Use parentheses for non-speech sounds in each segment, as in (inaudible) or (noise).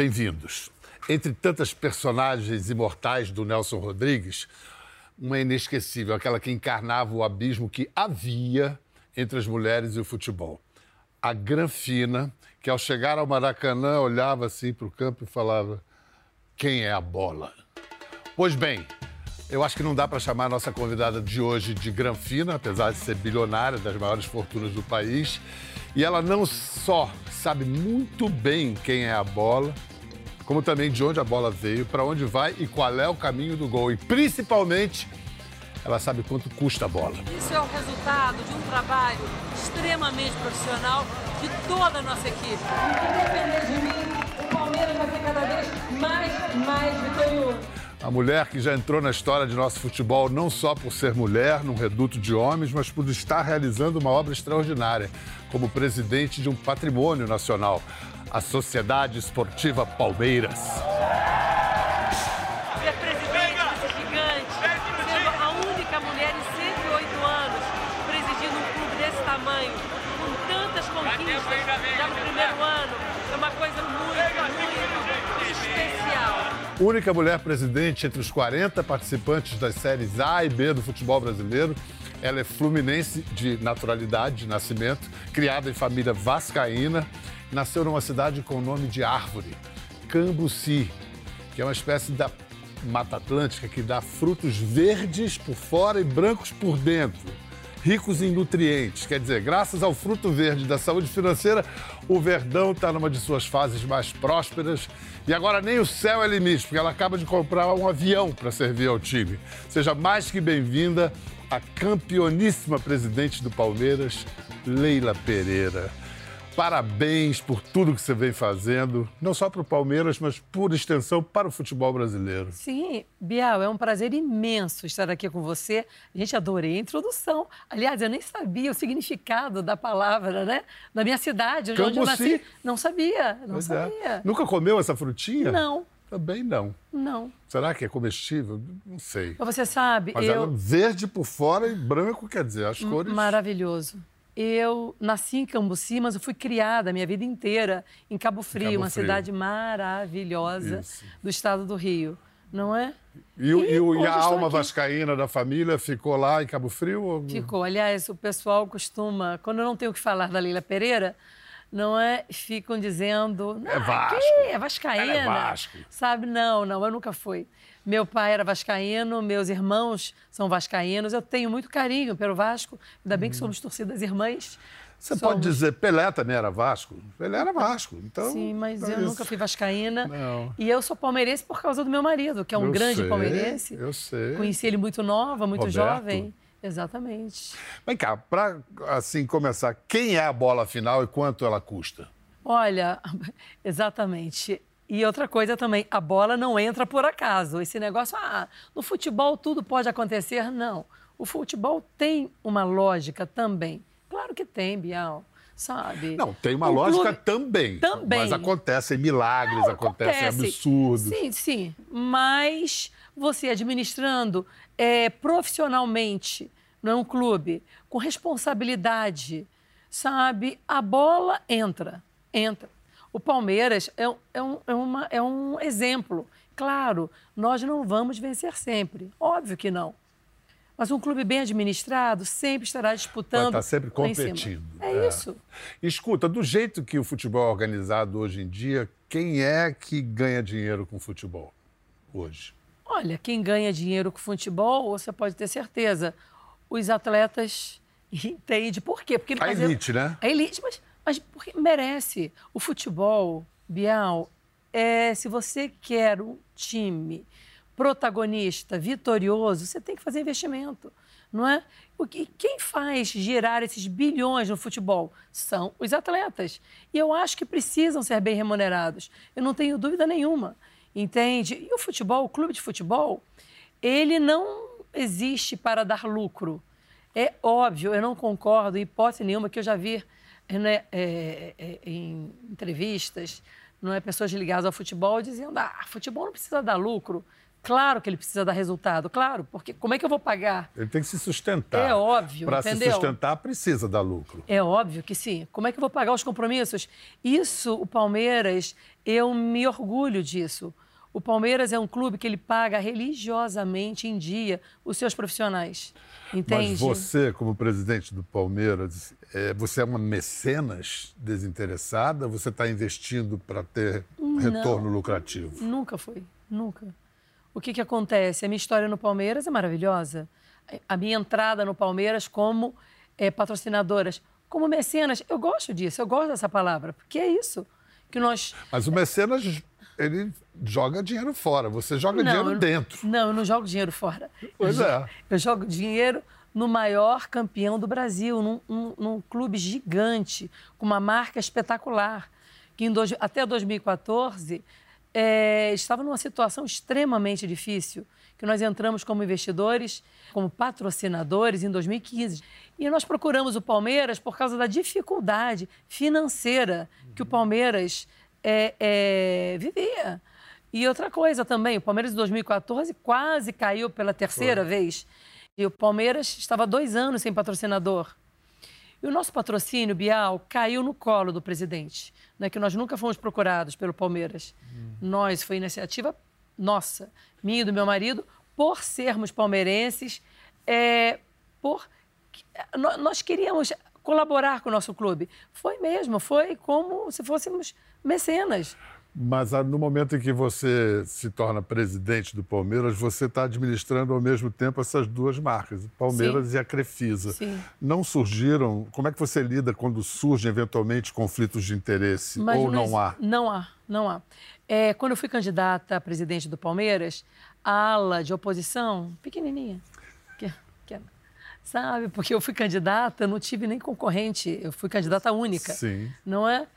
Bem-vindos. Entre tantas personagens imortais do Nelson Rodrigues, uma inesquecível, aquela que encarnava o abismo que havia entre as mulheres e o futebol. A Granfina, que ao chegar ao Maracanã olhava assim para o campo e falava: Quem é a bola? Pois bem, eu acho que não dá para chamar a nossa convidada de hoje de Granfina, apesar de ser bilionária, das maiores fortunas do país. E ela não só sabe muito bem quem é a bola, como também de onde a bola veio, para onde vai e qual é o caminho do gol. E principalmente, ela sabe quanto custa a bola. Isso é o resultado de um trabalho extremamente profissional de toda a nossa equipe. Independente de mim, o Palmeiras vai ser cada vez mais, mais vitorioso. A mulher que já entrou na história de nosso futebol não só por ser mulher, num reduto de homens, mas por estar realizando uma obra extraordinária como presidente de um patrimônio nacional a Sociedade Esportiva Palmeiras. Única mulher presidente entre os 40 participantes das séries A e B do futebol brasileiro. Ela é fluminense de naturalidade, de nascimento, criada em família vascaína nasceu numa cidade com o nome de árvore, Cambuci, que é uma espécie da Mata Atlântica que dá frutos verdes por fora e brancos por dentro, ricos em nutrientes. Quer dizer, graças ao fruto verde da saúde financeira, o Verdão está numa de suas fases mais prósperas. E agora nem o céu é limite, porque ela acaba de comprar um avião para servir ao time. Seja mais que bem-vinda a campeoníssima presidente do Palmeiras, Leila Pereira. Parabéns por tudo que você vem fazendo, não só para o Palmeiras, mas por extensão para o futebol brasileiro. Sim, Bial, é um prazer imenso estar aqui com você. A gente adorei a introdução. Aliás, eu nem sabia o significado da palavra, né? Na minha cidade, onde eu nasci. Não sabia, não pois é. sabia. É. Nunca comeu essa frutinha? Não. Também não. Não. Será que é comestível? Não sei. Você sabe, Mas eu... é verde por fora e branco, quer dizer, as cores... Maravilhoso. Eu nasci em Cambuci, mas eu fui criada a minha vida inteira em Cabo Frio, Cabo uma Frio. cidade maravilhosa Isso. do estado do Rio, não é? E, e, e, a alma aqui. vascaína da família ficou lá em Cabo Frio? Ou... Ficou. Aliás, o pessoal costuma, quando eu não tenho o que falar da Leila Pereira, não é? Ficam dizendo. É Vasco. É Vascaína. Ela é Vasco. Sabe? Não, não, eu nunca fui. Meu pai era vascaíno, meus irmãos são vascaínos. Eu tenho muito carinho pelo Vasco. Ainda bem que somos torcidas irmãs. Você somos... pode dizer, Pelé também era Vasco? Pelé era Vasco, então... Sim, mas é eu isso. nunca fui vascaína. Não. E eu sou palmeirense por causa do meu marido, que é um eu grande sei, palmeirense. Eu sei. Conheci ele muito nova, muito Roberto. jovem. Exatamente. Vem cá, para assim começar, quem é a bola final e quanto ela custa? Olha, (laughs) exatamente. E outra coisa também, a bola não entra por acaso. Esse negócio, ah, no futebol tudo pode acontecer. Não. O futebol tem uma lógica também. Claro que tem, Bial. Sabe? Não, tem uma o lógica clube... também. Também. Mas acontecem milagres, não, acontecem acontece. absurdos. Sim, sim. Mas você administrando é, profissionalmente, não é um clube, com responsabilidade, sabe? A bola entra, entra. O Palmeiras é, é, um, é, uma, é um exemplo. Claro, nós não vamos vencer sempre. Óbvio que não. Mas um clube bem administrado sempre estará disputando. Vai estar sempre competindo. É, é, isso. Escuta, do jeito que o futebol é organizado hoje em dia, quem é que ganha dinheiro com o futebol hoje? Olha, quem ganha dinheiro com futebol, você pode ter certeza, os atletas (laughs) entendem por quê? Porque a elite, né? A elite, mas mas porque merece. O futebol, Bial, é, se você quer um time protagonista, vitorioso, você tem que fazer investimento, não é? E quem faz girar esses bilhões no futebol são os atletas. E eu acho que precisam ser bem remunerados. Eu não tenho dúvida nenhuma, entende? E o futebol, o clube de futebol, ele não existe para dar lucro. É óbvio, eu não concordo, hipótese nenhuma, que eu já vi né, é, é, em entrevistas, não é, pessoas ligadas ao futebol dizendo ah, futebol não precisa dar lucro. Claro que ele precisa dar resultado, claro, porque como é que eu vou pagar? Ele tem que se sustentar. É óbvio, Para se sustentar, precisa dar lucro. É óbvio que sim. Como é que eu vou pagar os compromissos? Isso, o Palmeiras, eu me orgulho disso. O Palmeiras é um clube que ele paga religiosamente em dia os seus profissionais. Entende? Mas você, como presidente do Palmeiras, é, você é uma mecenas desinteressada? Você está investindo para ter retorno Não, lucrativo? Nunca foi, nunca. O que, que acontece? A minha história no Palmeiras é maravilhosa. A minha entrada no Palmeiras como é, patrocinadoras, como mecenas, eu gosto disso, eu gosto dessa palavra, porque é isso que nós. Mas o mecenas ele joga dinheiro fora, você joga não, dinheiro dentro. Não, eu não jogo dinheiro fora. Pois eu é. Jogo, eu jogo dinheiro no maior campeão do Brasil, num, num, num clube gigante, com uma marca espetacular, que dois, até 2014 é, estava numa situação extremamente difícil, que nós entramos como investidores, como patrocinadores em 2015. E nós procuramos o Palmeiras por causa da dificuldade financeira que o Palmeiras é, é, vivia. E outra coisa também, o Palmeiras em 2014 quase caiu pela terceira Foi. vez. E o Palmeiras estava dois anos sem patrocinador. E o nosso patrocínio, Bial, caiu no colo do presidente, né, que nós nunca fomos procurados pelo Palmeiras. Hum. Nós, foi iniciativa nossa, minha e do meu marido, por sermos palmeirenses, é, por nós queríamos colaborar com o nosso clube. Foi mesmo, foi como se fôssemos mecenas. Mas ah, no momento em que você se torna presidente do Palmeiras, você está administrando ao mesmo tempo essas duas marcas, Palmeiras Sim. e a Crefisa. Sim. Não surgiram? Como é que você lida quando surgem eventualmente conflitos de interesse? Mas, ou não há? Não há, não há. É, quando eu fui candidata a presidente do Palmeiras, a ala de oposição, pequenininha, que, que, sabe? Porque eu fui candidata, não tive nem concorrente, eu fui candidata única. Sim. Não é?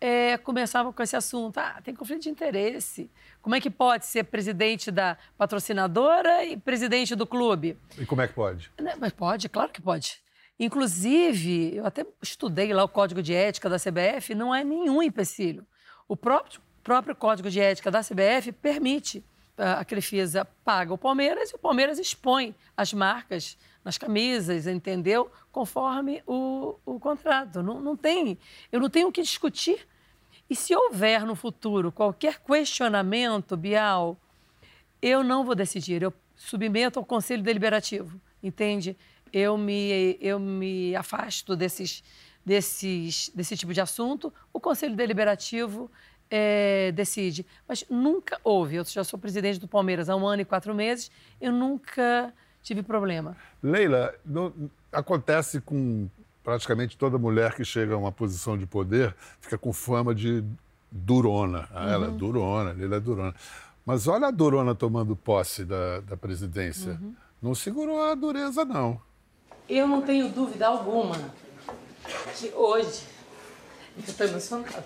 É, começava com esse assunto. Ah, tem conflito de interesse. Como é que pode ser presidente da patrocinadora e presidente do clube? E como é que pode? Né, mas pode, claro que pode. Inclusive, eu até estudei lá o código de ética da CBF, não é nenhum empecilho. O próprio, próprio código de ética da CBF permite a Crefisa paga o Palmeiras e o Palmeiras expõe as marcas nas camisas, entendeu? Conforme o, o contrato. Não, não tem, eu não tenho o que discutir e se houver no futuro qualquer questionamento, Bial, eu não vou decidir, eu submeto ao Conselho Deliberativo, entende? Eu me, eu me afasto desses, desses, desse tipo de assunto, o Conselho Deliberativo é, decide. Mas nunca houve, eu já sou presidente do Palmeiras há um ano e quatro meses, eu nunca tive problema. Leila, no, acontece com praticamente toda mulher que chega a uma posição de poder fica com fama de durona. Ah, uhum. Ela é durona, ele é durona. Mas olha a durona tomando posse da, da presidência. Uhum. Não segurou a dureza, não. Eu não tenho dúvida alguma que hoje. Eu estou emocionada.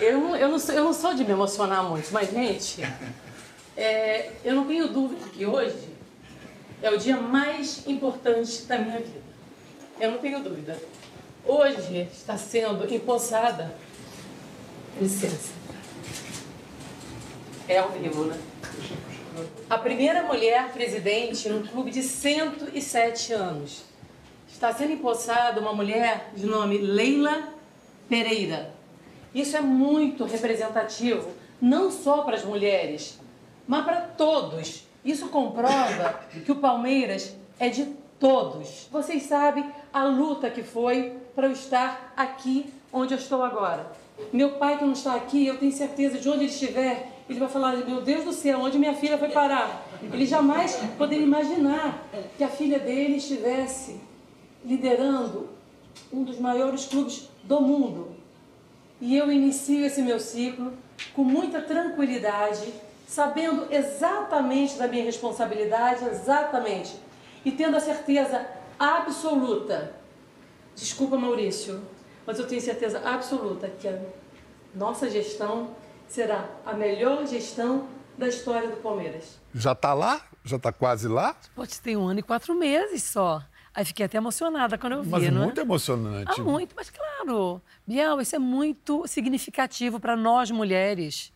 Eu não, eu, não sou, eu não sou de me emocionar muito, mas, gente, é, eu não tenho dúvida que hoje é o dia mais importante da minha vida. Eu não tenho dúvida. Hoje está sendo empossada. Licença. É ao vivo, né? A primeira mulher presidente num clube de 107 anos. Está sendo empossada uma mulher de nome Leila Pereira. Isso é muito representativo, não só para as mulheres, mas para todos isso comprova que o Palmeiras é de todos. Vocês sabem a luta que foi para eu estar aqui onde eu estou agora. Meu pai que não está aqui, eu tenho certeza de onde ele estiver, ele vai falar: Meu Deus do céu, onde minha filha foi parar? Ele jamais poderia imaginar que a filha dele estivesse liderando um dos maiores clubes do mundo. E eu inicio esse meu ciclo com muita tranquilidade, sabendo exatamente da minha responsabilidade, exatamente, e tendo a certeza absoluta. Desculpa, Maurício, mas eu tenho certeza absoluta que a nossa gestão será a melhor gestão da história do Palmeiras. Já está lá? Já está quase lá? Pode ter um ano e quatro meses só. Aí fiquei até emocionada quando eu vi, mas não muito é? emocionante. Ah, muito, mas claro. Bial, isso é muito significativo para nós mulheres.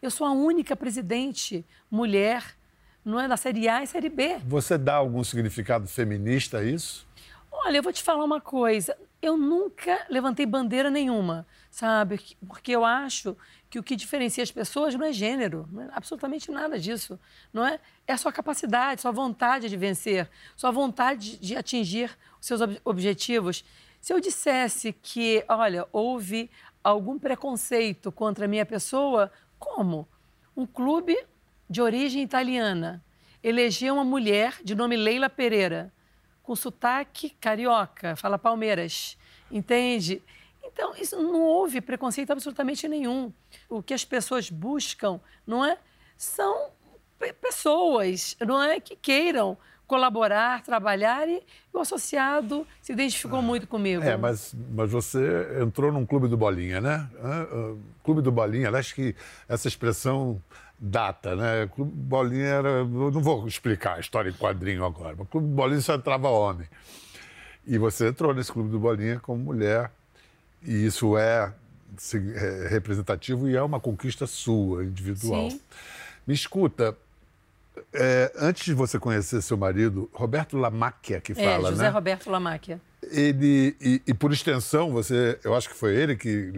Eu sou a única presidente mulher, não é, na Série A e Série B. Você dá algum significado feminista a isso? Olha, eu vou te falar uma coisa. Eu nunca levantei bandeira nenhuma, sabe? Porque eu acho que o que diferencia as pessoas não é gênero, não é absolutamente nada disso, não é? É a sua capacidade, sua vontade de vencer, sua vontade de atingir os seus ob objetivos. Se eu dissesse que, olha, houve algum preconceito contra a minha pessoa, como? Um clube de origem italiana elegeu uma mulher de nome Leila Pereira, com sotaque carioca, fala Palmeiras, entende? Então, isso não houve preconceito absolutamente nenhum. O que as pessoas buscam, não é? São pessoas, não é? Que queiram colaborar, trabalhar e o associado se identificou muito comigo. É, mas, mas você entrou num clube do Bolinha, né? Ah, clube do Bolinha, acho que essa expressão data, né? Clube Bolinha era. Eu não vou explicar a história em quadrinho agora, mas Clube do Bolinha só entrava homem. E você entrou nesse Clube do Bolinha como mulher e isso é, é representativo e é uma conquista sua, individual. Sim. Me escuta, é, antes de você conhecer seu marido, Roberto Lamáquia que é, fala, é, José né? Roberto Lamáquia. Ele, e, e, por extensão, você, eu acho que foi ele que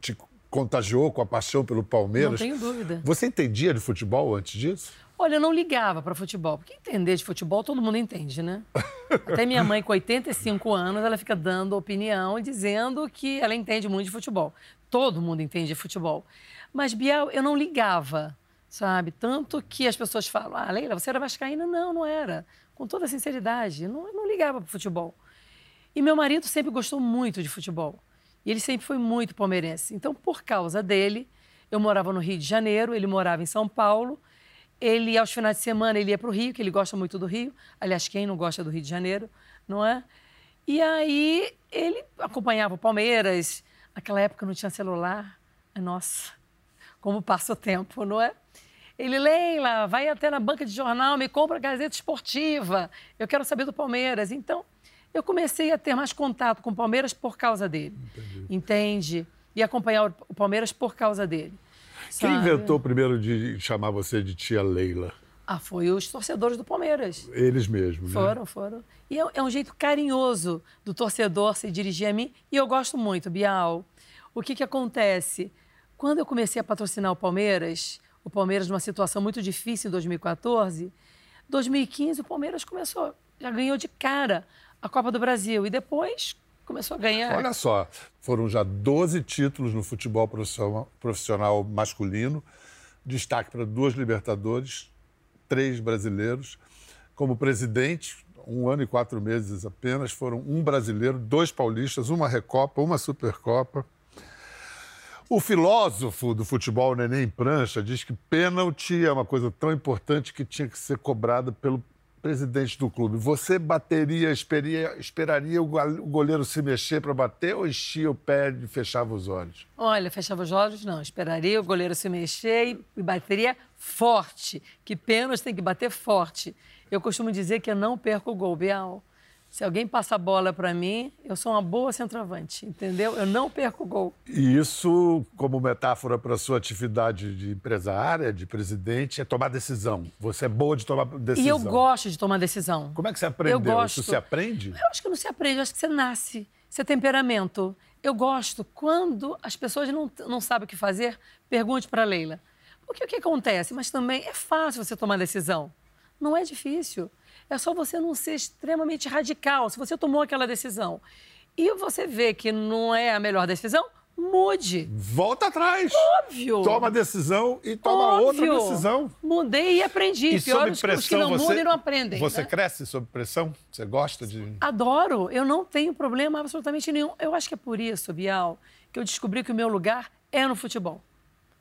te contagiou com a paixão pelo Palmeiras. Não tenho dúvida. Você entendia de futebol antes disso? Olha, eu não ligava para futebol, porque entender de futebol todo mundo entende, né? (laughs) Até minha mãe, com 85 anos, ela fica dando opinião e dizendo que ela entende muito de futebol. Todo mundo entende de futebol. Mas, Biel, eu não ligava, sabe? Tanto que as pessoas falam, ah, Leila, você era vascaína? Não, não era. Com toda sinceridade, não, eu não ligava para futebol. E meu marido sempre gostou muito de futebol. E ele sempre foi muito palmeirense. Então, por causa dele, eu morava no Rio de Janeiro, ele morava em São Paulo, ele, aos finais de semana, ele ia para o Rio, que ele gosta muito do Rio. Aliás, quem não gosta do Rio de Janeiro, não é? E aí ele acompanhava o Palmeiras. Naquela época não tinha celular. Nossa, como passa o tempo, não é? Ele, Leila, vai até na banca de jornal, me compra a Gazeta Esportiva. Eu quero saber do Palmeiras. Então, eu comecei a ter mais contato com o Palmeiras por causa dele. Entendi. Entende? E acompanhar o Palmeiras por causa dele. Quem inventou primeiro de chamar você de tia Leila? Ah, foi os torcedores do Palmeiras. Eles mesmos, né? Foram, foram. E é, é, um jeito carinhoso do torcedor se dirigir a mim. E eu gosto muito, Bial. O que, que acontece? Quando eu comecei a patrocinar o Palmeiras, o Palmeiras numa situação muito difícil em 2014, 2015 o Palmeiras começou, já ganhou de cara a Copa do Brasil. E depois começou a ganhar. Olha só, foram já 12 títulos no futebol profissional masculino, destaque para duas Libertadores, três brasileiros. Como presidente, um ano e quatro meses apenas, foram um brasileiro, dois paulistas, uma Recopa, uma Supercopa. O filósofo do futebol, Neném Prancha, diz que pênalti é uma coisa tão importante que tinha que ser cobrada pelo presidente do clube, você bateria, esperia, esperaria o goleiro se mexer para bater ou enchia o pé e fechava os olhos? Olha, fechava os olhos, não. Esperaria o goleiro se mexer e bateria forte. Que pênalti tem que bater forte. Eu costumo dizer que eu não perco o gol, Bial. Se alguém passa a bola para mim, eu sou uma boa centroavante, entendeu? Eu não perco o gol. E isso, como metáfora para a sua atividade de empresária, de presidente, é tomar decisão. Você é boa de tomar decisão. E eu gosto de tomar decisão. Como é que você aprendeu? Eu gosto. Isso se aprende? Eu acho que não se aprende, eu acho que você nasce. Isso é temperamento. Eu gosto quando as pessoas não, não sabem o que fazer, pergunte para a Leila. Porque o que acontece? Mas também é fácil você tomar decisão. Não é difícil. É só você não ser extremamente radical. Se você tomou aquela decisão e você vê que não é a melhor decisão, mude. Volta atrás. Óbvio. Toma decisão e toma Óbvio. outra decisão. Mudei e aprendi. E Pior pressão, os que não você, mudam e não aprendem. Você né? cresce sob pressão? Você gosta de... Adoro. Eu não tenho problema absolutamente nenhum. Eu acho que é por isso, Bial, que eu descobri que o meu lugar é no futebol.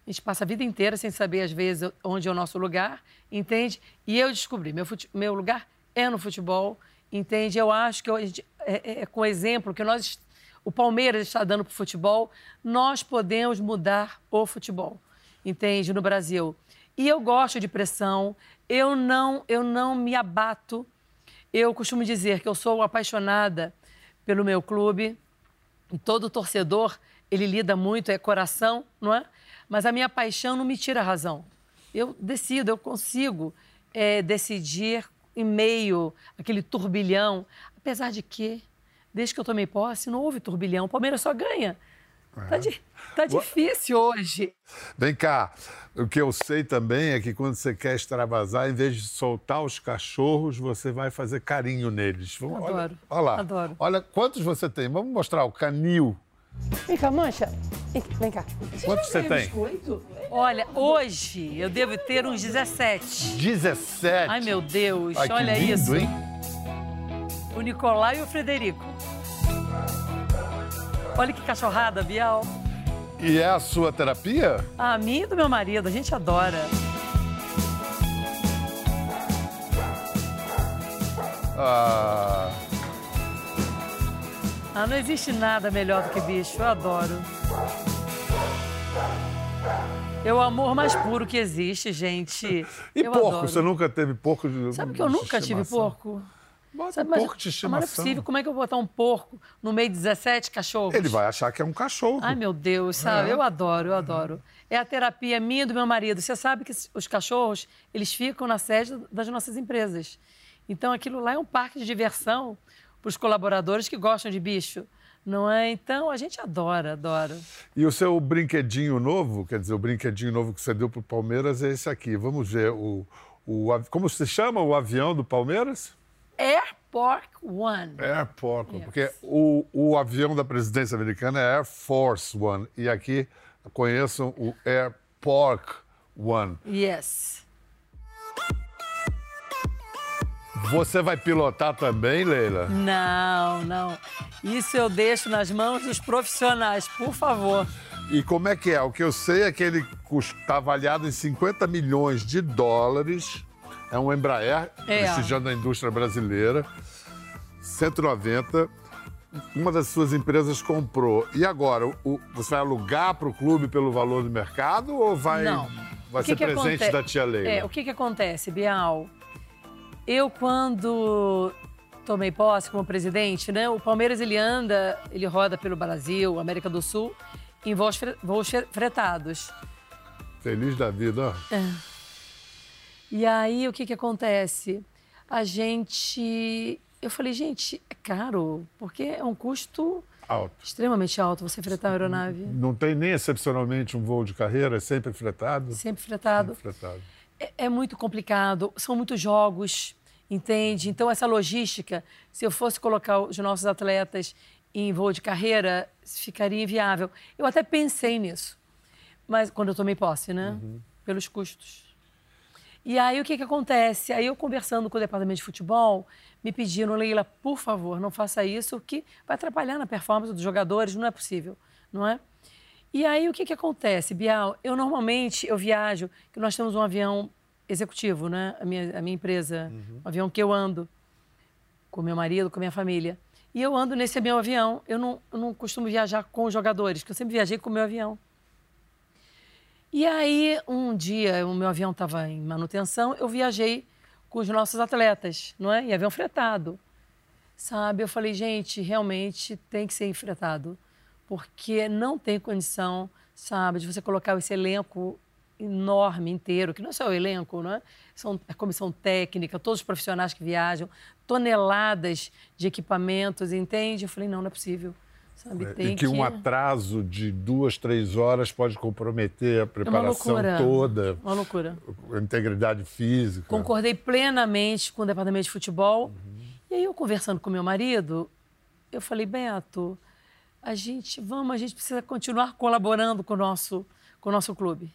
A gente passa a vida inteira sem saber, às vezes, onde é o nosso lugar, entende? E eu descobri, meu, fute... meu lugar é no futebol, entende? Eu acho que eu, é, é, é, com o exemplo que nós, o Palmeiras está dando para o futebol, nós podemos mudar o futebol, entende? No Brasil. E eu gosto de pressão, eu não, eu não me abato. Eu costumo dizer que eu sou apaixonada pelo meu clube, e todo torcedor, ele lida muito, é coração, não é? Mas a minha paixão não me tira a razão. Eu decido, eu consigo é, decidir em meio àquele turbilhão. Apesar de que, desde que eu tomei posse, não houve turbilhão. O Palmeiras só ganha. Tá, di tá difícil hoje. Vem cá, o que eu sei também é que quando você quer extravasar, em vez de soltar os cachorros, você vai fazer carinho neles. Vamos, adoro. Olha, olha lá. Adoro. Olha quantos você tem. Vamos mostrar o canil. Vem cá, mancha. Vem cá. Quantos você tem? Biscoito? Olha, hoje eu devo ter uns 17. 17? Ai, meu Deus. Ai, olha lindo, isso. Hein? O Nicolau e o Frederico. Olha que cachorrada, Bial. E é a sua terapia? A minha e do meu marido, a gente adora. Ah. Ah, não existe nada melhor do que bicho, eu adoro. É o amor mais puro que existe, gente. E eu porco? adoro. Você nunca teve porco de Sabe que eu nunca tive porco? Bota Sabe, um mas- porco de mas estimação. não é possível. Como é que eu vou botar um porco no meio de 17 cachorros? Ele vai achar que é um cachorro. Ai, meu Deus, sabe? É. Eu adoro, eu adoro. É a terapia minha e do meu marido. Você sabe que os cachorros, eles ficam na sede das nossas empresas. Então, aquilo lá é um parque de diversão para os colaboradores que gostam de bicho, não é? Então, a gente adora, adora. E o seu brinquedinho novo, quer dizer, o brinquedinho novo que você deu pro Palmeiras é esse aqui. Vamos ver o, o como se chama o avião do Palmeiras? Airport One. Air Yes. porque o, o avião da presidência americana é Air Force One e aqui conheçam o Air Pork One. Yes. Você vai pilotar também, Leila? Não, não. Isso eu deixo nas mãos dos profissionais, por favor. E como é que é? O que eu sei é que ele está avaliado em 50 milhões de dólares. É um Embraer, É. prestigiando a indústria brasileira. 190. Uma das suas empresas comprou. E agora, o- você vai alugar para o clube pelo valor do mercado ou vai, Não. vai que ser que presente da tia Leila? É, o que, que acontece, Bial? Eu, quando tomei posse como presidente, né? O Palmeiras, ele anda, ele roda pelo Brasil, América do Sul, em voos, fre- voos fre- fretados. Feliz da vida, ó. E aí, o que que acontece? A gente... Eu falei, gente, é caro, porque é um custo Alto. extremamente alto você fretar uma aeronave. Não tem nem excepcionalmente um voo de carreira, é sempre fretado? Sempre fretado. Sempre fretado. É, é muito complicado, são muitos jogos, entende? Então, essa logística, se eu fosse colocar os nossos atletas em voo de carreira, ficaria inviável. Eu até pensei nisso, mas quando eu tomei posse, né? Pelos custos. E aí, o que, que acontece? Aí, eu conversando com o departamento de futebol, me pediram, Leila, por favor, não faça isso, que vai atrapalhar na performance dos jogadores, não é possível, não é? E aí, o que, que acontece, Bial? Eu, normalmente, eu viajo, que nós temos um avião executivo, né? A minha, a minha empresa, um avião que eu ando com meu marido, com minha família. E eu ando nesse meu avião. Eu não, eu não costumo viajar com os jogadores, porque eu sempre viajei com o meu avião. E aí, um dia, o meu avião estava em manutenção, eu viajei com os nossos atletas, não é? Em avião fretado. Sabe? Eu falei, gente, realmente tem que ser enfretado, porque não tem condição, sabe, de você colocar esse elenco enorme inteiro, que não é só o elenco, não é? São a comissão técnica, todos os profissionais que viajam, toneladas de equipamentos, entende? Eu falei, não, não é possível. Sabe? Tem É, e que um atraso de duas, três horas pode comprometer a É preparação toda, Uma loucura. a integridade física. Concordei plenamente com o departamento de futebol. E aí, eu conversando com meu marido, eu falei, Beto, a gente, vamos, a gente precisa continuar colaborando com o nosso, com o nosso clube.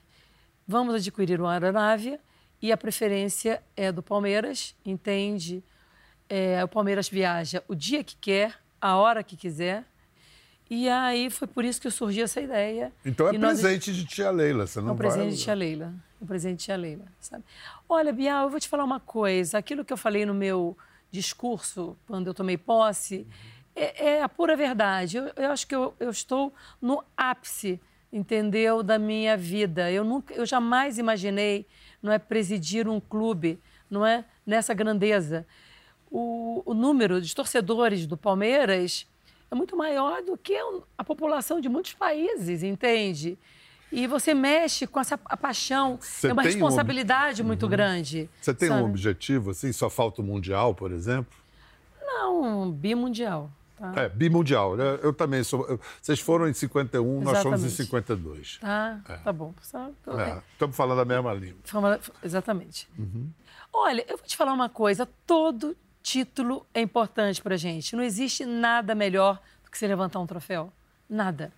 Vamos adquirir uma aeronave e a preferência é do Palmeiras, entende? É, o Palmeiras viaja o dia que quer, a hora que quiser. E aí foi por isso que surgiu essa ideia. Então é nós- presente de tia Leila, você não é um vai... presente de tia Leila. Um presente de tia Leila, sabe? Olha, Bial, eu vou te falar uma coisa. Aquilo que eu falei no meu discurso, quando eu tomei posse, é, é a pura verdade. Eu, eu acho que eu, eu estou no ápice, entendeu, da minha vida. Eu, nunca, eu jamais imaginei, não é, presidir um clube, não é, nessa grandeza. O, o número de torcedores do Palmeiras é muito maior do que a população de muitos países, entende? E você mexe com essa a paixão. Você é uma tem um responsabilidade muito grande. Você tem um sabe? objetivo, assim, só falta o Mundial, por exemplo? Não, bimundial. Tá? É, bimundial. né? Eu também sou. Vocês foram em 51, nós fomos em Exatamente. 52. Tá, tá bom. É, estamos falando a mesma língua. Exatamente. Uhum. Olha, eu vou te falar uma coisa: todo título é importante pra gente. Não existe nada melhor do que você levantar um troféu. Nada.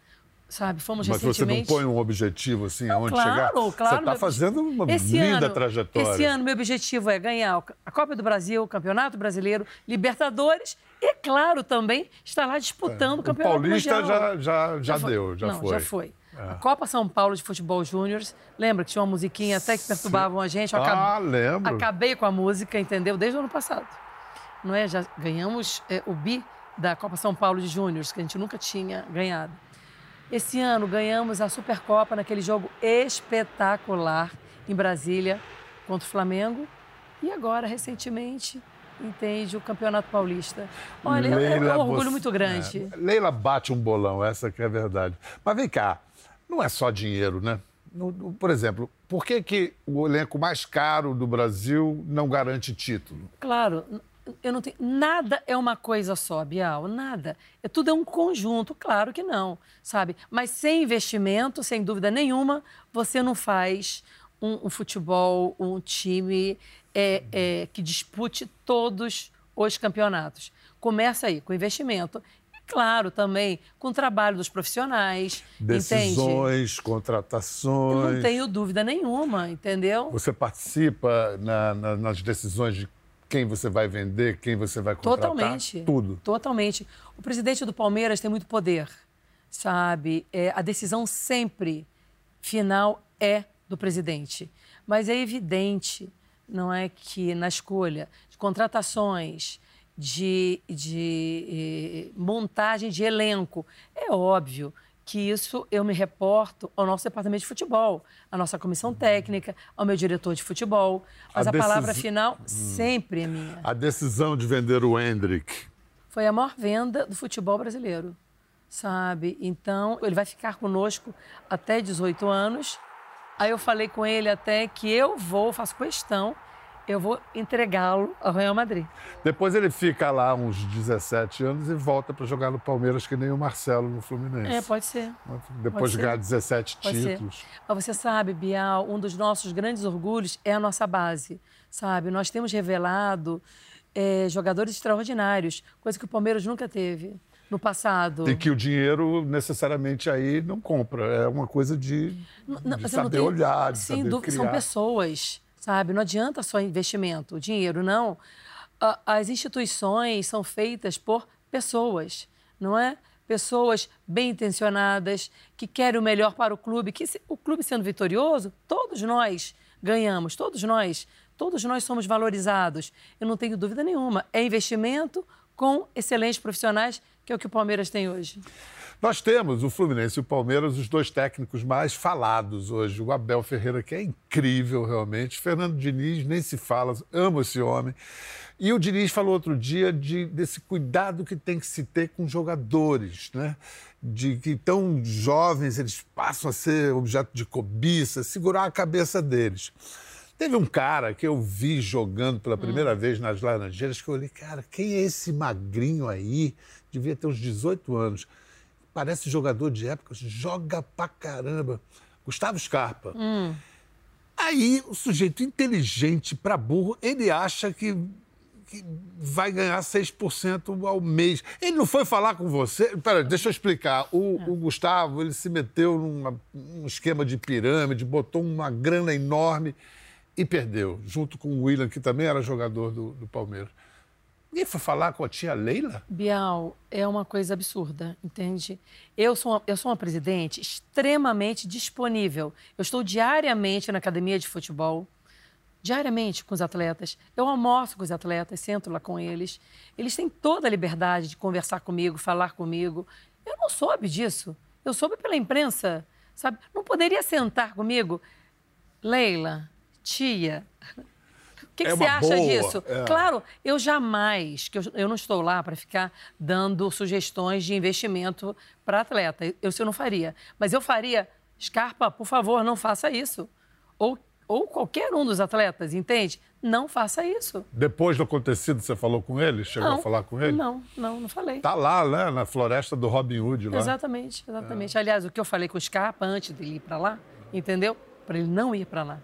Sabe? Fomos Mas você não recentemente. põe um objetivo assim, aonde claro, chegar? Claro, Você está fazendo uma Esse linda ano- trajetória. Esse ano, meu objetivo é ganhar a Copa do Brasil, o Campeonato Brasileiro, Libertadores e, claro, também estar lá disputando o É, o Campeonato Paulista Mundial. já, já, já, foi. deu, já Não, foi. já foi. A Copa São Paulo de Futebol Júnior, lembra que tinha uma musiquinha até que perturbavam a gente? Eu acabei- Ah, lembro. Acabei com a música, entendeu? Desde o ano passado. Não é? Já ganhamos é, o bi da Copa São Paulo de Júniors, que a gente nunca tinha ganhado. Esse ano ganhamos a Supercopa naquele jogo espetacular em Brasília contra o Flamengo. E agora, recentemente, entende o Campeonato Paulista. Olha, é- é, um orgulho você- muito grande. é, Leila bate um bolão, essa que é a verdade. Mas vem cá, não é só dinheiro, né? No- no- por exemplo, por que, que o elenco mais caro do Brasil não garante título? Claro, eu não tenho. Nada é uma coisa só, Bial, nada. É tudo é um conjunto, claro que não, sabe? Mas sem investimento, sem dúvida nenhuma, você não faz um, um futebol, um time é, é, que dispute todos os campeonatos. Começa aí com investimento. E, claro, também com o trabalho dos profissionais, entende? Decisões, Eu contratações. não tenho dúvida nenhuma, entendeu? Você participa na- na- nas decisões de quem você vai vender, quem você vai contratar? Totalmente. Tudo. Totalmente. O presidente do Palmeiras tem muito poder, sabe? É, a decisão sempre final é do presidente. Mas é evidente, não é que na escolha de contratações, de, de eh, montagem de elenco, é óbvio que isso eu me reporto ao nosso departamento de futebol, à nossa comissão técnica, ao meu diretor de futebol. Mas A a, palavra final sempre é minha. A decisão de vender o Hendrick. Foi a maior venda do futebol brasileiro, sabe? Então, ele vai ficar conosco até 18 anos. Aí eu falei com ele até que eu vou, faço questão, eu vou entregá-lo ao Real Madrid. Depois ele fica lá uns 17 anos e volta para jogar no Palmeiras, que nem o Marcelo no Fluminense. É, pode ser. Depois de ser. ganhar 17 Pode ser. títulos. Mas você sabe, Bial, um dos nossos grandes orgulhos é a nossa base, sabe? Nós temos revelado eh, jogadores extraordinários, coisa que o Palmeiras nunca teve no passado. E que o dinheiro necessariamente aí não compra. É uma coisa de, Não, de saber tenho- olhar, de Sem saber dúvida, criar. são pessoas, sabe? Não adianta só investimento, dinheiro, não. As instituições são feitas por pessoas, não é? Pessoas bem intencionadas, que querem o melhor para o clube, que o clube sendo vitorioso, todos nós ganhamos, todos nós, todos nós somos valorizados. Eu não tenho dúvida nenhuma. É investimento com excelentes profissionais, que é o que o Palmeiras tem hoje. Nós temos o Fluminense e o Palmeiras, os dois técnicos mais falados hoje. O Abel Ferreira, que é incrível realmente. Fernando Diniz, nem se fala, amo esse homem. E o Diniz falou outro dia de, desse cuidado que tem que se ter com jogadores, né? De que tão jovens eles passam a ser objeto de cobiça, segurar a cabeça deles. Teve um cara que eu vi jogando pela primeira vez nas Laranjeiras que eu olhei, cara, quem é esse magrinho aí? Devia ter uns 18 anos. Parece jogador de época, joga pra caramba. Gustavo Scarpa. Aí o sujeito inteligente pra burro, ele acha que, que vai ganhar 6% ao mês. Ele não foi falar com você. Pera, deixa eu explicar. O, o Gustavo, ele se meteu numa- num esquema de pirâmide, botou uma grana enorme e perdeu, junto com o William, que também era jogador do, do Palmeiras. Ninguém foi falar com a tia Leila? Bial, é uma coisa absurda, entende? Eu sou, uma, eu sou uma presidente extremamente disponível. Eu estou diariamente na academia de futebol, diariamente com os atletas. Eu almoço com os atletas, sento lá com eles. Eles têm toda a liberdade de conversar comigo, falar comigo. Eu não soube disso. Eu soube pela imprensa, sabe? Não poderia sentar comigo. Leila, tia, que, que É você acha boa, disso? é. Claro, eu jamais, que eu, eu não estou lá para ficar dando sugestões de investimento para atleta. Eu, isso eu não faria. Mas eu faria Scarpa, por favor, não faça isso. Ou, ou qualquer um dos atletas, entende? Não faça isso. Depois do acontecido, você falou com ele? Chegou não, a falar com ele? Não, não, não falei. Tá lá, né? Na floresta do Robin Hood. Lá. Exatamente, exatamente. É. Aliás, o que eu falei com o Scarpa antes dele ir para lá, entendeu? Para ele não ir para lá.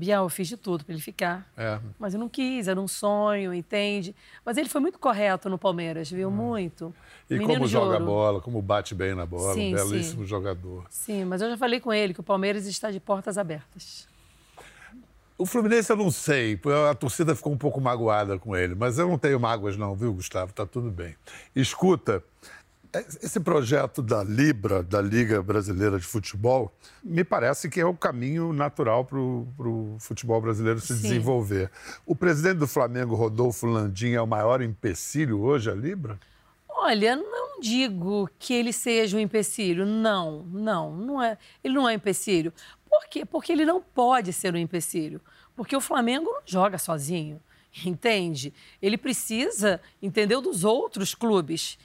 Bial, eu fiz de tudo para ele ficar. É. Mas eu não quis, era um sonho, entende? Mas ele foi muito correto no Palmeiras, viu? Hum. Muito. E Menino como joga ouro. bola, como bate bem na bola, sim, um belíssimo sim. jogador. Sim, mas eu já falei com ele que o Palmeiras está de portas abertas. O Fluminense eu não sei, a torcida ficou um pouco magoada com ele, mas eu não tenho mágoas não, viu, Gustavo? Tá tudo bem. Escuta, esse projeto da Libra, da Liga Brasileira de Futebol, me parece que é o caminho natural para o futebol brasileiro se Sim. desenvolver. O presidente do Flamengo, Rodolfo Landim, é o maior empecilho hoje a Libra? Olha, não digo que ele seja um empecilho. Não, não, não é. Ele não é um empecilho. Por quê? Porque ele não pode ser um empecilho. Porque o Flamengo não joga sozinho, (laughs) entende? Ele precisa, entendeu, dos outros clubes.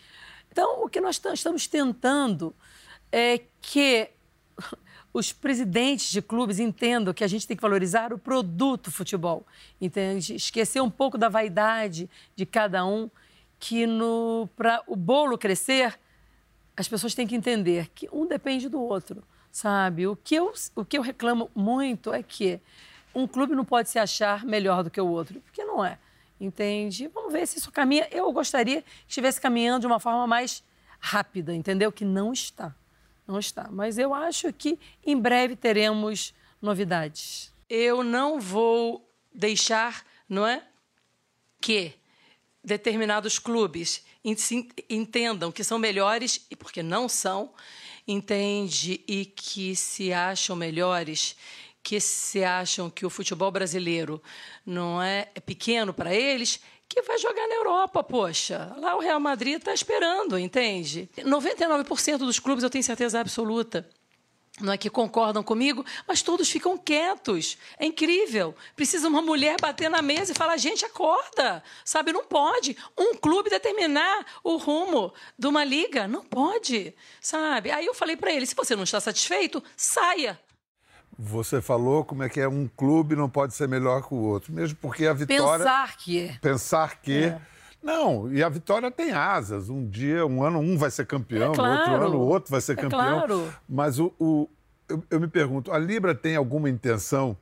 Então, o que nós estamos tentando é que (laughs) os presidentes de clubes entendam que a gente tem que valorizar o produto futebol, entende? Esquecer um pouco da vaidade de cada um, que para o bolo crescer, as pessoas têm que entender que um depende do outro, sabe? O que eu, o que eu reclamo muito é que um clube não pode se achar melhor do que o outro, porque não é entende? Vamos ver se isso caminha. Eu gostaria que estivesse caminhando de uma forma mais rápida, entendeu? Que não está. Não está. Mas eu acho que em breve teremos novidades. Eu não vou deixar, não é? Que determinados clubes entendam que são melhores, e porque não são, entende, e que se acham melhores que se acham que o futebol brasileiro não é, é pequeno para eles, que vai jogar na Europa, poxa. Lá o Real Madrid está esperando, entende? 99% dos clubes eu tenho certeza absoluta. Não é que concordam comigo, mas todos ficam quietos. É incrível. Precisa uma mulher bater na mesa e falar: gente, acorda. Sabe, não pode. Um clube determinar o rumo de uma liga. Não pode. Sabe? Aí eu falei para ele: se você não está satisfeito, saia. Você falou como é que é um clube não pode ser melhor que o outro, mesmo porque a vitória. Pensar que é. Pensar que. É. Não, e a vitória tem asas. Um dia, um ano, um vai ser campeão, é claro. outro ano, o outro vai ser é campeão. Claro. Mas o, o eu, eu me pergunto, a Libra tem alguma intenção?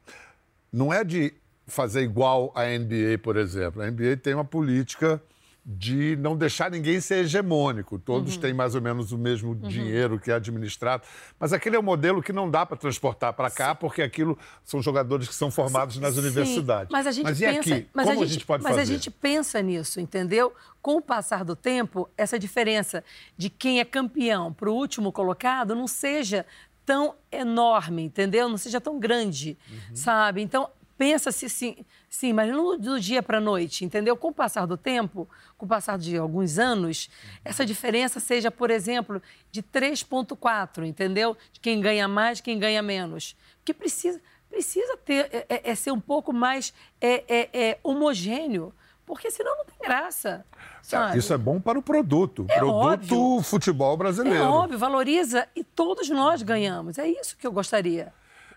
Não é de fazer igual a NBA, por exemplo. A NBA tem uma política de não deixar ninguém ser hegemônico. Todos uhum. têm mais ou menos o mesmo uhum. dinheiro que é administrado. Mas aquele é um modelo que não dá para transportar para cá, Sim. porque aquilo são jogadores que são formados nas Sim. universidades. Mas a gente mas pensa, aqui? Mas Como a gente, a gente pode mas fazer? Mas a gente pensa nisso, entendeu? Com o passar do tempo, essa diferença de quem é campeão para o último colocado não seja tão enorme, entendeu? Não seja tão grande, uhum. sabe? Então, pensa-se sim, sim, mas não do dia para a noite, entendeu? Com o passar do tempo, com o passar de alguns anos, essa diferença seja, por exemplo, de 3,4, entendeu? De quem ganha mais, quem ganha menos. Porque precisa, precisa ter, é, é, é ser um pouco mais é, é, é homogêneo, porque senão não tem graça. Sabe? Isso é bom para o produto. É produto óbvio. futebol brasileiro. É óbvio, valoriza e todos nós ganhamos. É isso que eu gostaria.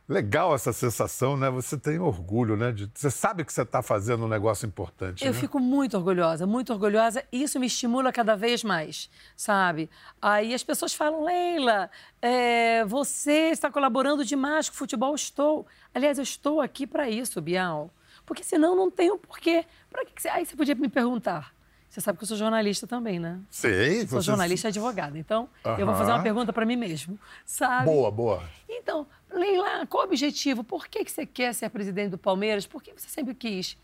Legal essa sensação, né? Você tem orgulho, né? De... Você sabe que você está fazendo um negócio importante. Eu né? fico muito orgulhosa, muito orgulhosa. E isso me estimula cada vez mais, sabe? Aí as pessoas falam, Leila, é, você está colaborando demais com o futebol. Estou. Aliás, eu estou aqui para isso, Bial. Porque senão não tenho porquê. Para que você... Aí você podia me perguntar. Você sabe que eu sou jornalista também, né? Sei. Sou você... jornalista e advogada. Então, eu vou fazer uma pergunta para mim mesmo, sabe? Boa, boa. Então, Leila, qual o objetivo? Por que, que você quer ser presidente do Palmeiras? Por que você sempre quis?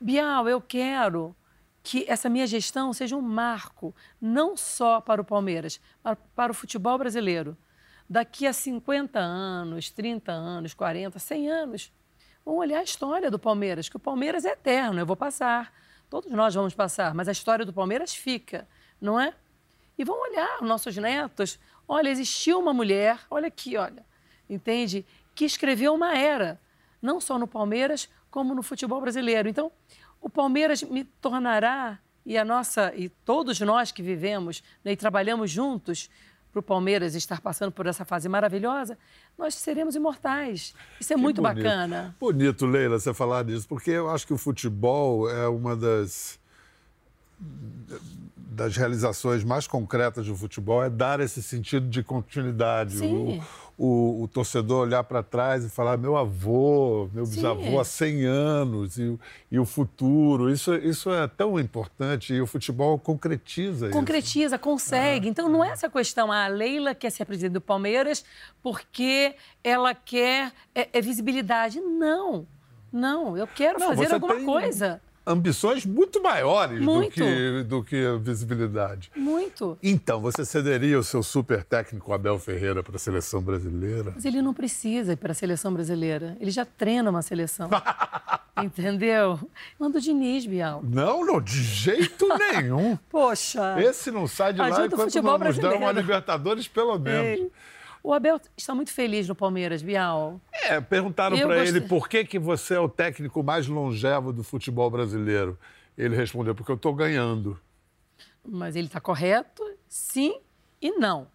Bial, eu quero que essa minha gestão seja um marco, não só para o Palmeiras, mas para o futebol brasileiro. Daqui a 50 anos, 30 anos, 40, 100 anos, vamos olhar a história do Palmeiras, que o Palmeiras é eterno, eu vou passar. Todos nós vamos passar, mas a história do Palmeiras fica, não é? E vão olhar os nossos netos. Olha, existiu uma mulher, olha aqui, olha, entende? Que escreveu uma era, não só no Palmeiras, como no futebol brasileiro. Então, o Palmeiras me tornará, e a nossa, e todos nós que vivemos né, e trabalhamos juntos, para o Palmeiras estar passando por essa fase maravilhosa, nós seremos imortais. Isso é que muito bonito. bacana. Bonito, Leila, você falar disso, porque eu acho que o futebol é uma das das realizações mais concretas do futebol é dar esse sentido de continuidade. Sim. O, o, o torcedor olhar para trás e falar: meu avô, meu bisavô Sim. há 100 anos e, e, o futuro. Isso, isso é tão importante e o futebol concretiza Concretiza, isso. consegue. É. Então não é essa questão, ah, a Leila quer ser presidente do Palmeiras porque ela quer é, é visibilidade. Não. Não, eu quero não, fazer alguma tem... coisa ambições muito maiores muito. Do, que, do que a visibilidade. Muito. Então, você cederia o seu super técnico Abel Ferreira para a seleção brasileira? Mas ele não precisa ir para a seleção brasileira. Ele já treina uma seleção. (laughs) Entendeu? Manda o Diniz, Bial. Não, não, de jeito (laughs) nenhum. Poxa. Esse não sai de lá enquanto não nos dão uma Libertadores, pelo menos. Ei. O Abel está muito feliz no Palmeiras, Bial. É, perguntaram para ele por que, que você é o técnico mais longevo do futebol brasileiro. Ele respondeu, porque eu estou ganhando. Mas ele está correto, sim e não.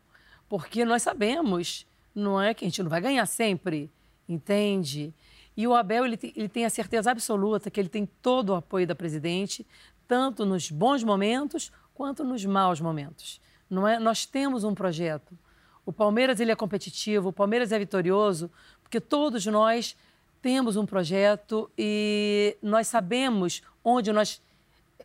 Porque nós sabemos, não é que a gente não vai ganhar sempre, entende? E o Abel, ele tem, ele tem a certeza absoluta que ele tem todo o apoio da presidente, tanto nos bons momentos quanto nos maus momentos. Não é? Nós temos um projeto. O Palmeiras ele é competitivo, o Palmeiras é vitorioso, porque todos nós temos um projeto e nós sabemos onde nós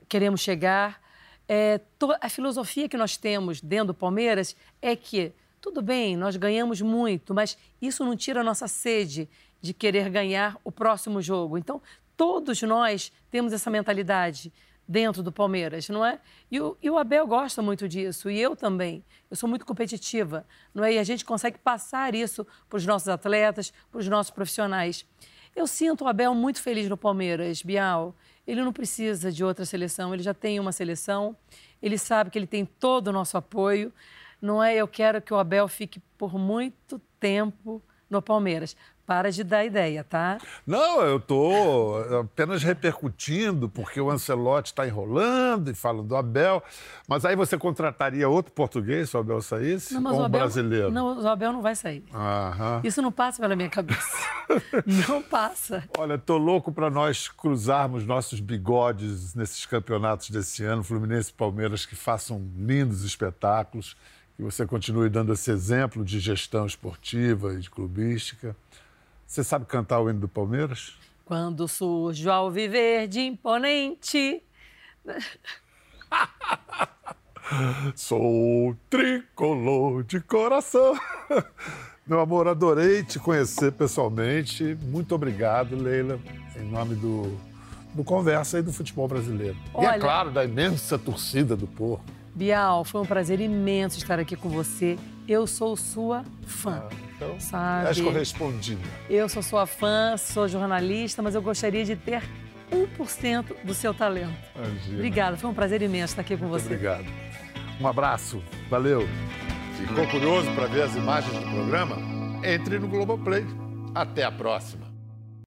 queremos chegar. É, a filosofia que nós temos dentro do Palmeiras é que, tudo bem, nós ganhamos muito, mas isso não tira a nossa sede de querer ganhar o próximo jogo. Então, todos nós temos essa mentalidade dentro do Palmeiras, não é? E o, e o, Abel gosta muito disso, e eu também. Eu sou muito competitiva, não é? E a gente consegue passar isso para os nossos atletas, para os nossos profissionais. Eu sinto o Abel muito feliz no Palmeiras, Bial. Ele não precisa de outra seleção, ele já tem uma seleção, ele sabe que ele tem todo o nosso apoio. Não é? Eu quero que o Abel fique por muito tempo no Palmeiras. Para de dar ideia, tá? Não, eu estou apenas repercutindo, porque o Ancelotti está enrolando e fala do Abel. Mas aí você contrataria outro português se o Abel saísse? Não, ou um Abel, brasileiro? Não, o Abel não vai sair. Aham. Isso não passa pela minha cabeça. (laughs) não passa. Olha, estou louco para nós cruzarmos nossos bigodes nesses campeonatos desse ano, Fluminense e Palmeiras, que façam lindos espetáculos que você continue dando esse exemplo de gestão esportiva e de clubística. Você sabe cantar o hino do Palmeiras? Quando surge o alviverde imponente. (laughs) Sou tricolor de coração. Meu amor, adorei te conhecer pessoalmente. Muito obrigado, Leila, em nome do, do Conversa e do futebol brasileiro. Olha, e é claro, da imensa torcida do Porto. Bial, foi um prazer imenso estar aqui com você. Eu sou sua fã. Ah, então, sabe? és correspondida. Eu sou sua fã, sou jornalista, mas eu gostaria de ter 1% do seu talento. Imagina. Obrigada, foi um prazer imenso estar aqui com Muito você. Obrigado. Um abraço, valeu. Ficou curioso para ver as imagens do programa? Entre no Globoplay. Até a próxima.